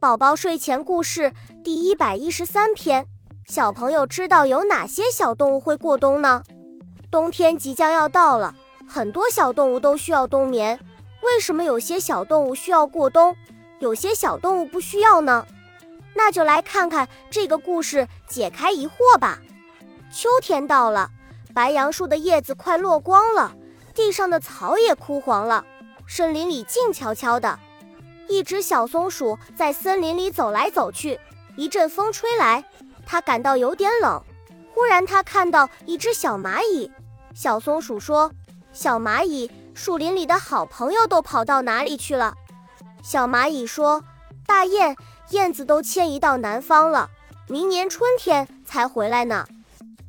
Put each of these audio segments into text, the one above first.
宝宝睡前故事第一百一十三篇：小朋友知道有哪些小动物会过冬呢？冬天即将要到了，很多小动物都需要冬眠。为什么有些小动物需要过冬，有些小动物不需要呢？那就来看看这个故事，解开疑惑吧。秋天到了，白杨树的叶子快落光了，地上的草也枯黄了，森林里静悄悄的。一只小松鼠在森林里走来走去，一阵风吹来，它感到有点冷。忽然，它看到一只小蚂蚁。小松鼠说：“小蚂蚁，树林里的好朋友都跑到哪里去了？”小蚂蚁说：“大雁，燕子都迁移到南方了，明年春天才回来呢。”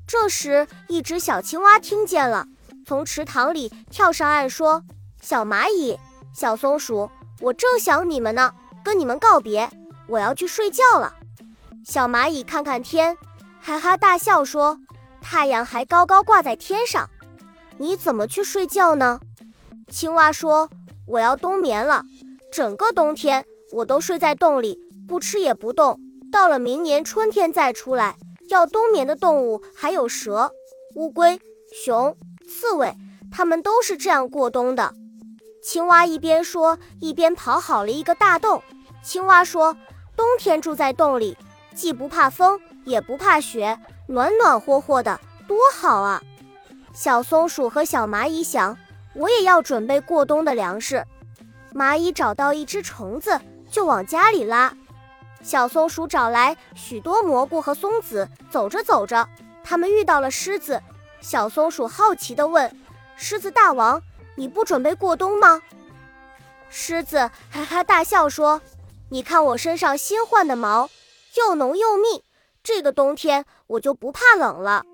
这时，一只小青蛙听见了，从池塘里跳上岸说：“小蚂蚁，小松鼠。”我正想你们呢，跟你们告别，我要去睡觉了。小蚂蚁看看天，哈哈大笑说：“太阳还高高挂在天上，你怎么去睡觉呢？”青蛙说：“我要冬眠了，整个冬天我都睡在洞里，不吃也不动，到了明年春天再出来。要冬眠的动物还有蛇、乌龟、熊、刺猬，它们都是这样过冬的。”青蛙一边说，一边刨好了一个大洞。青蛙说：“冬天住在洞里，既不怕风，也不怕雪，暖暖和和的，多好啊！”小松鼠和小蚂蚁想：“我也要准备过冬的粮食。”蚂蚁找到一只虫子，就往家里拉。小松鼠找来许多蘑菇和松子，走着走着，他们遇到了狮子。小松鼠好奇地问：“狮子大王。”你不准备过冬吗？狮子哈哈大笑说：“你看我身上新换的毛，又浓又密，这个冬天我就不怕冷了。”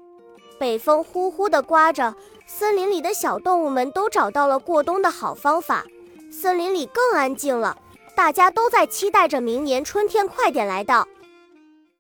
北风呼呼地刮着，森林里的小动物们都找到了过冬的好方法，森林里更安静了，大家都在期待着明年春天快点来到。